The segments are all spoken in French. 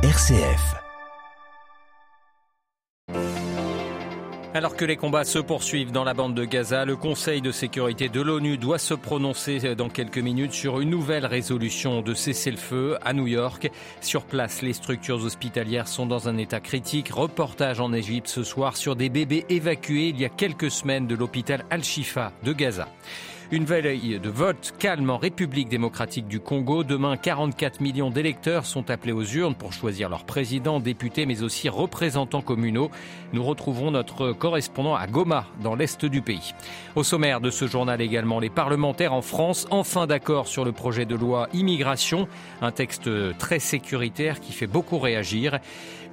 RCF. Alors que les combats se poursuivent dans la bande de Gaza, le Conseil de sécurité de l'ONU doit se prononcer dans quelques minutes sur une nouvelle résolution de cessez-le-feu à New York. Sur place, les structures hospitalières sont dans un état critique. Reportage en Égypte ce soir sur des bébés évacués il y a quelques semaines de l'hôpital Al-Shifa de Gaza. Une veille de vote calme en République démocratique du Congo. Demain, 44 millions d'électeurs sont appelés aux urnes pour choisir leur président, député, mais aussi représentants communaux. Nous retrouverons notre correspondant à Goma, dans l'est du pays. Au sommaire de ce journal également, les parlementaires en France, enfin d'accord sur le projet de loi immigration, un texte très sécuritaire qui fait beaucoup réagir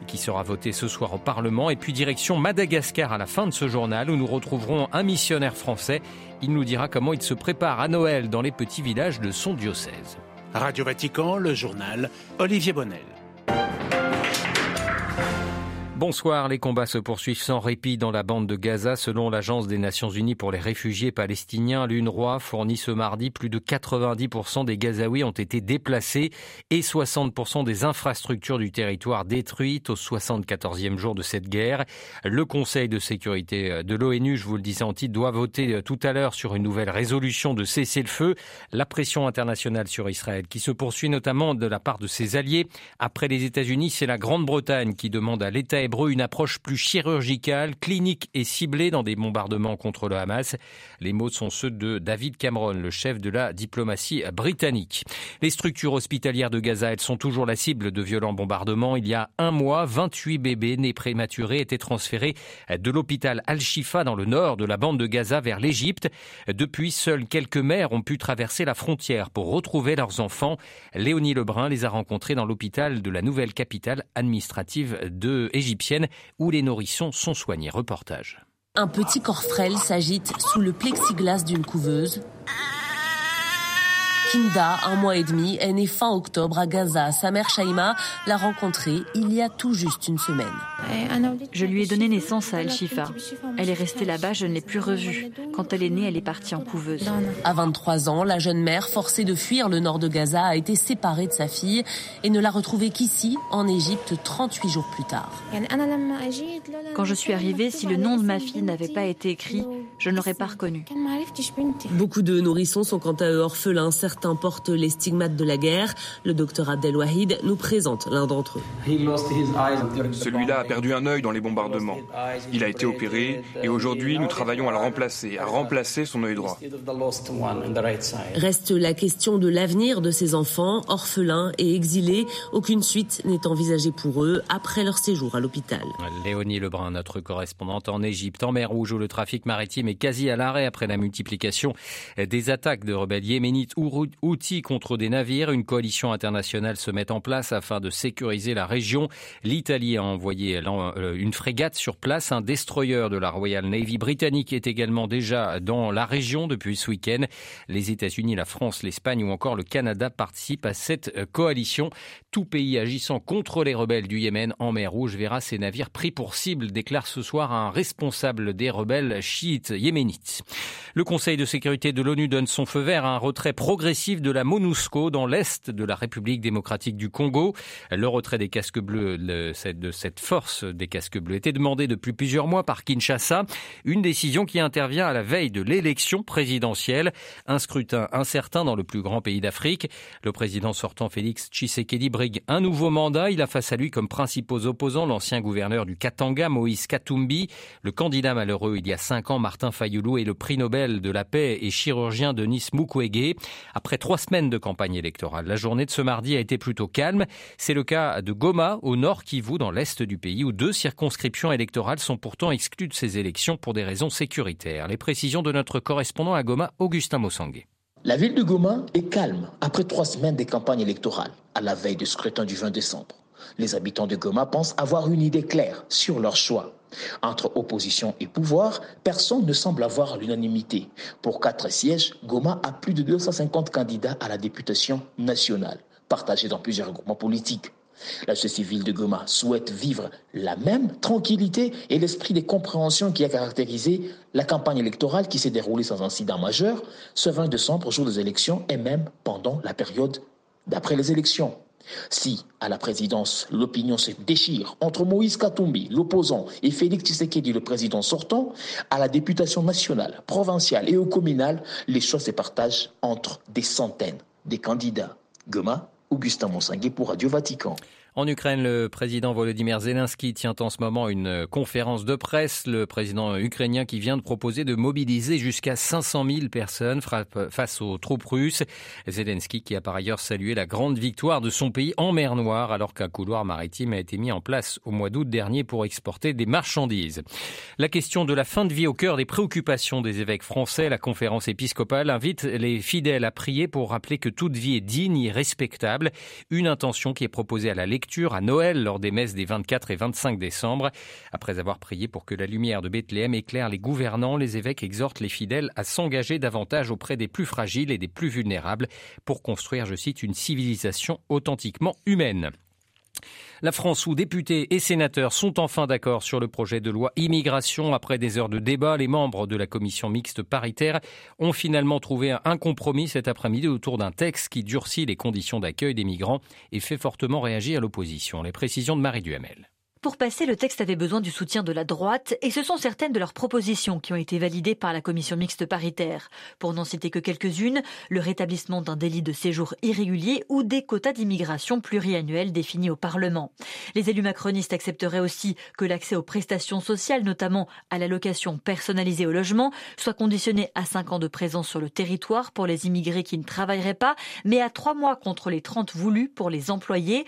qui sera voté ce soir au Parlement. Et puis direction Madagascar à la fin de ce journal où nous retrouverons un missionnaire français. Il nous dira comment il se prépare à Noël dans les petits villages de son diocèse. Radio Vatican, le journal Olivier Bonnel. Bonsoir, les combats se poursuivent sans répit dans la bande de Gaza. Selon l'Agence des Nations Unies pour les réfugiés palestiniens, l'UNRWA fournit ce mardi plus de 90% des Gazaouis ont été déplacés et 60% des infrastructures du territoire détruites au 74e jour de cette guerre. Le Conseil de sécurité de l'ONU, je vous le disais en titre, doit voter tout à l'heure sur une nouvelle résolution de cessez-le-feu. La pression internationale sur Israël qui se poursuit notamment de la part de ses alliés. Après les États-Unis, c'est la Grande-Bretagne qui demande à l'État une approche plus chirurgicale, clinique et ciblée dans des bombardements contre le Hamas. Les mots sont ceux de David Cameron, le chef de la diplomatie britannique. Les structures hospitalières de Gaza, elles sont toujours la cible de violents bombardements. Il y a un mois, 28 bébés nés prématurés étaient transférés de l'hôpital Al-Shifa dans le nord de la bande de Gaza vers l'Égypte. Depuis, seules quelques mères ont pu traverser la frontière pour retrouver leurs enfants. Léonie Lebrun les a rencontrés dans l'hôpital de la nouvelle capitale administrative de où les nourrissons sont soignés. Reportage. Un petit corps frêle s'agite sous le plexiglas d'une couveuse. Kinda, un mois et demi, est née fin octobre à Gaza. Sa mère Shaima l'a rencontrée il y a tout juste une semaine. Je lui ai donné naissance à Al-Shifa. Elle est restée là-bas, je ne l'ai plus revue. Quand elle est née, elle est partie en couveuse. À 23 ans, la jeune mère, forcée de fuir le nord de Gaza, a été séparée de sa fille et ne l'a retrouvée qu'ici, en Égypte, 38 jours plus tard. Quand je suis arrivée, si le nom de ma fille n'avait pas été écrit, je ne l'aurais pas reconnu. Beaucoup de nourrissons sont quant à eux orphelins. Certains portent les stigmates de la guerre. Le docteur Abdel Wahid nous présente l'un d'entre eux. Celui-là a perdu un œil dans les bombardements. Il a été opéré et aujourd'hui nous travaillons à le remplacer, à remplacer son œil droit. Reste la question de l'avenir de ces enfants, orphelins et exilés. Aucune suite n'est envisagée pour eux après leur séjour à l'hôpital. Léonie Lebrun, notre correspondante en Égypte, en mer Rouge, où le trafic maritime est quasi à l'arrêt après la multiplication des attaques de rebelles yéménites ou outils contre des navires. Une coalition internationale se met en place afin de sécuriser la région. L'Italie a envoyé euh, une frégate sur place. Un destroyer de la Royal Navy britannique est également déjà dans la région depuis ce week-end. Les États-Unis, la France, l'Espagne ou encore le Canada participent à cette euh, coalition. Tout pays agissant contre les rebelles du Yémen en mer Rouge verra ses navires pris pour cible, déclare ce soir un responsable des rebelles chiites yéménites. Le Conseil de sécurité de l'ONU donne son feu vert à un retrait progressif de la MONUSCO dans l'est de la République démocratique du Congo. Le retrait des casques bleus de cette force des casques bleus était demandé depuis plusieurs mois par Kinshasa. Une décision qui intervient à la veille de l'élection présidentielle. Un scrutin incertain dans le plus grand pays d'Afrique. Le président sortant Félix Tshisekedi brigue un nouveau mandat. Il a face à lui comme principaux opposants l'ancien gouverneur du Katanga, Moïse Katumbi, le candidat malheureux il y a cinq ans, Martin Fayoulou, et le prix Nobel de la paix et chirurgien Denis Mukwege. Après trois semaines de campagne électorale, la journée de ce mardi a été plutôt calme. C'est le cas de Goma, au nord Kivu, dans l'est du pays, où deux circonscriptions électorales sont pourtant exclues de ces élections pour des raisons sécuritaires. Les précisions de notre correspondant à Goma, Augustin Mossangue. La ville de Goma est calme après trois semaines de campagne électorale, à la veille du scrutin du 20 décembre. Les habitants de Goma pensent avoir une idée claire sur leur choix. Entre opposition et pouvoir, personne ne semble avoir l'unanimité. Pour quatre sièges, Goma a plus de 250 candidats à la députation nationale, partagés dans plusieurs groupements politiques. La société civile de Goma souhaite vivre la même tranquillité et l'esprit de compréhension qui a caractérisé la campagne électorale qui s'est déroulée sans incident majeur ce 20 décembre, jour des élections, et même pendant la période d'après les élections. Si, à la présidence, l'opinion se déchire entre Moïse Katumbi, l'opposant, et Félix Tshisekedi, le président sortant, à la députation nationale, provinciale et au communal, les choix se partagent entre des centaines de candidats. Goma, Augustin Monsanguet pour Radio Vatican. En Ukraine, le président Volodymyr Zelensky tient en ce moment une conférence de presse. Le président ukrainien qui vient de proposer de mobiliser jusqu'à 500 000 personnes face aux troupes russes. Zelensky qui a par ailleurs salué la grande victoire de son pays en mer Noire alors qu'un couloir maritime a été mis en place au mois d'août dernier pour exporter des marchandises. La question de la fin de vie au cœur des préoccupations des évêques français, la conférence épiscopale invite les fidèles à prier pour rappeler que toute vie est digne et respectable. Une intention qui est proposée à la lecture à Noël lors des messes des 24 et 25 décembre. Après avoir prié pour que la lumière de Bethléem éclaire les gouvernants, les évêques exhortent les fidèles à s'engager davantage auprès des plus fragiles et des plus vulnérables pour construire, je cite, une civilisation authentiquement humaine. La France où députés et sénateurs sont enfin d'accord sur le projet de loi immigration. Après des heures de débat, les membres de la commission mixte paritaire ont finalement trouvé un compromis cet après-midi autour d'un texte qui durcit les conditions d'accueil des migrants et fait fortement réagir l'opposition. Les précisions de Marie Duhamel. Pour passer, le texte avait besoin du soutien de la droite et ce sont certaines de leurs propositions qui ont été validées par la commission mixte paritaire. Pour n'en citer que quelques-unes, le rétablissement d'un délit de séjour irrégulier ou des quotas d'immigration pluriannuels définis au Parlement. Les élus macronistes accepteraient aussi que l'accès aux prestations sociales, notamment à l'allocation personnalisée au logement, soit conditionné à 5 ans de présence sur le territoire pour les immigrés qui ne travailleraient pas, mais à 3 mois contre les 30 voulus pour les employés.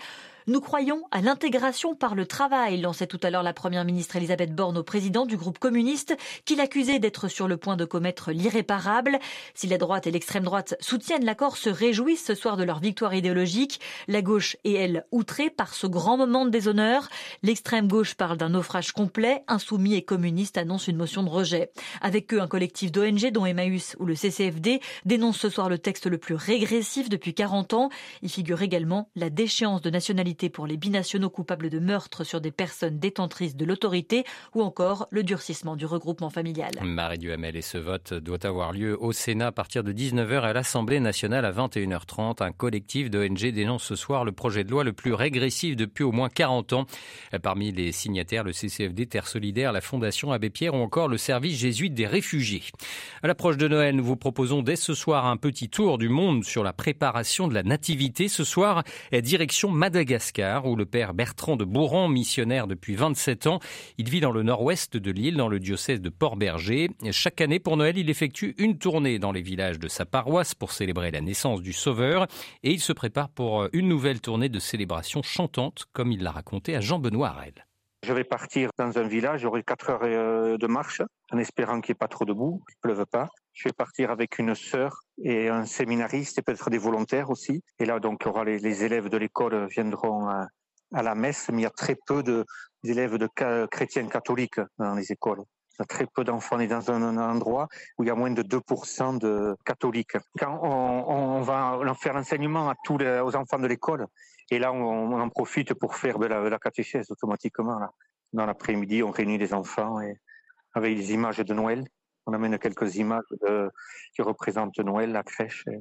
Nous croyons à l'intégration par le travail, lançait tout à l'heure la première ministre Elisabeth Borne au président du groupe communiste, qui l'accusait d'être sur le point de commettre l'irréparable. Si la droite et l'extrême droite soutiennent l'accord, se réjouissent ce soir de leur victoire idéologique, la gauche est elle outrée par ce grand moment de déshonneur. L'extrême gauche parle d'un naufrage complet, insoumis et communiste annoncent une motion de rejet. Avec eux, un collectif d'ONG dont Emmaüs ou le CCFD dénonce ce soir le texte le plus régressif depuis 40 ans. Il figure également la déchéance de nationalité pour les binationaux coupables de meurtre sur des personnes détentrices de l'autorité ou encore le durcissement du regroupement familial. Marie Duhamel et ce vote doit avoir lieu au Sénat à partir de 19h et à l'Assemblée nationale à 21h30. Un collectif d'ONG dénonce ce soir le projet de loi le plus régressif depuis au moins 40 ans. Parmi les signataires, le CCFD Terre Solidaire, la Fondation Abbé Pierre ou encore le service jésuite des réfugiés. À l'approche de Noël, nous vous proposons dès ce soir un petit tour du monde sur la préparation de la nativité. Ce soir, direction Madagascar où le père Bertrand de Bourran, missionnaire depuis 27 ans, il vit dans le nord-ouest de l'île, dans le diocèse de Port-Berger. Chaque année, pour Noël, il effectue une tournée dans les villages de sa paroisse pour célébrer la naissance du Sauveur et il se prépare pour une nouvelle tournée de célébration chantante, comme il l'a raconté à Jean-Benoît Arel. Je vais partir dans un village, j'aurai 4 heures euh, de marche, en espérant qu'il n'y ait pas trop de boue, qu'il ne pleuve pas. Je vais partir avec une sœur et un séminariste et peut-être des volontaires aussi. Et là, donc, aura les, élèves de l'école viendront à, la messe, mais il y a très peu d'élèves de, chrétiens catholiques dans les écoles. Il y a très peu d'enfants. On est dans un, endroit où il y a moins de 2% de catholiques. Quand on, va faire l'enseignement à tous les, aux enfants de l'école, et là, on, en profite pour faire la, catéchèse automatiquement. Dans l'après-midi, on réunit les enfants avec des images de Noël. On amène quelques images qui représentent Noël, la crèche et,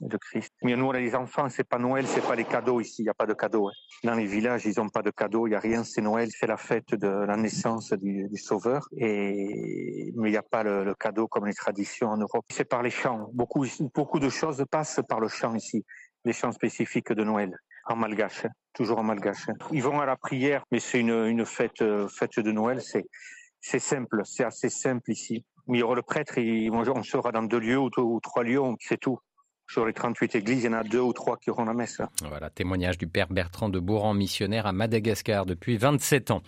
de Christ. Mais nous, on a les enfants, c'est pas Noël, c'est pas les cadeaux ici, il n'y a pas de cadeaux. Hein. Dans les villages, ils n'ont pas de cadeaux, il n'y a rien, c'est Noël, c'est la fête de la naissance du, Sauveur. Et, mais il n'y a pas le, cadeau comme les traditions en Europe. C'est par les chants. Beaucoup, beaucoup de choses passent par le chant ici, les chants spécifiques de Noël en malgache, hein. toujours en malgache. Hein. Ils vont à la prière, mais c'est une, une fête, euh, fête de Noël, c'est, c'est simple, c'est assez simple ici. Il y aura le prêtre, et on sera dans deux lieux ou, trois lieux, c'est tout. Sur les 38 églises, il y en a deux ou trois qui auront la messe. Voilà, témoignage du père Bertrand de Bourran, missionnaire à Madagascar depuis 27 ans.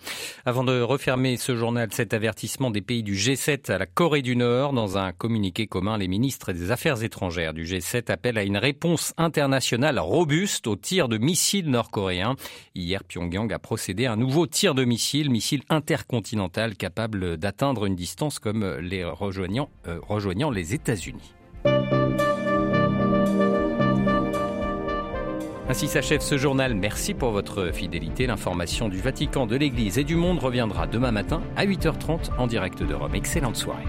Avant de refermer ce journal, cet avertissement des pays du G7 à la Corée du Nord. Dans un communiqué commun, les ministres des Affaires étrangères du G7 appellent à une réponse internationale robuste aux tirs de missiles nord-coréens. Hier, Pyongyang a procédé à un nouveau tir de missile, missile intercontinental capable d'atteindre une distance comme les rejoignant, euh, rejoignant les États-Unis. Ainsi s'achève ce journal. Merci pour votre fidélité. L'information du Vatican, de l'Église et du monde reviendra demain matin à 8h30 en direct de Rome. Excellente soirée.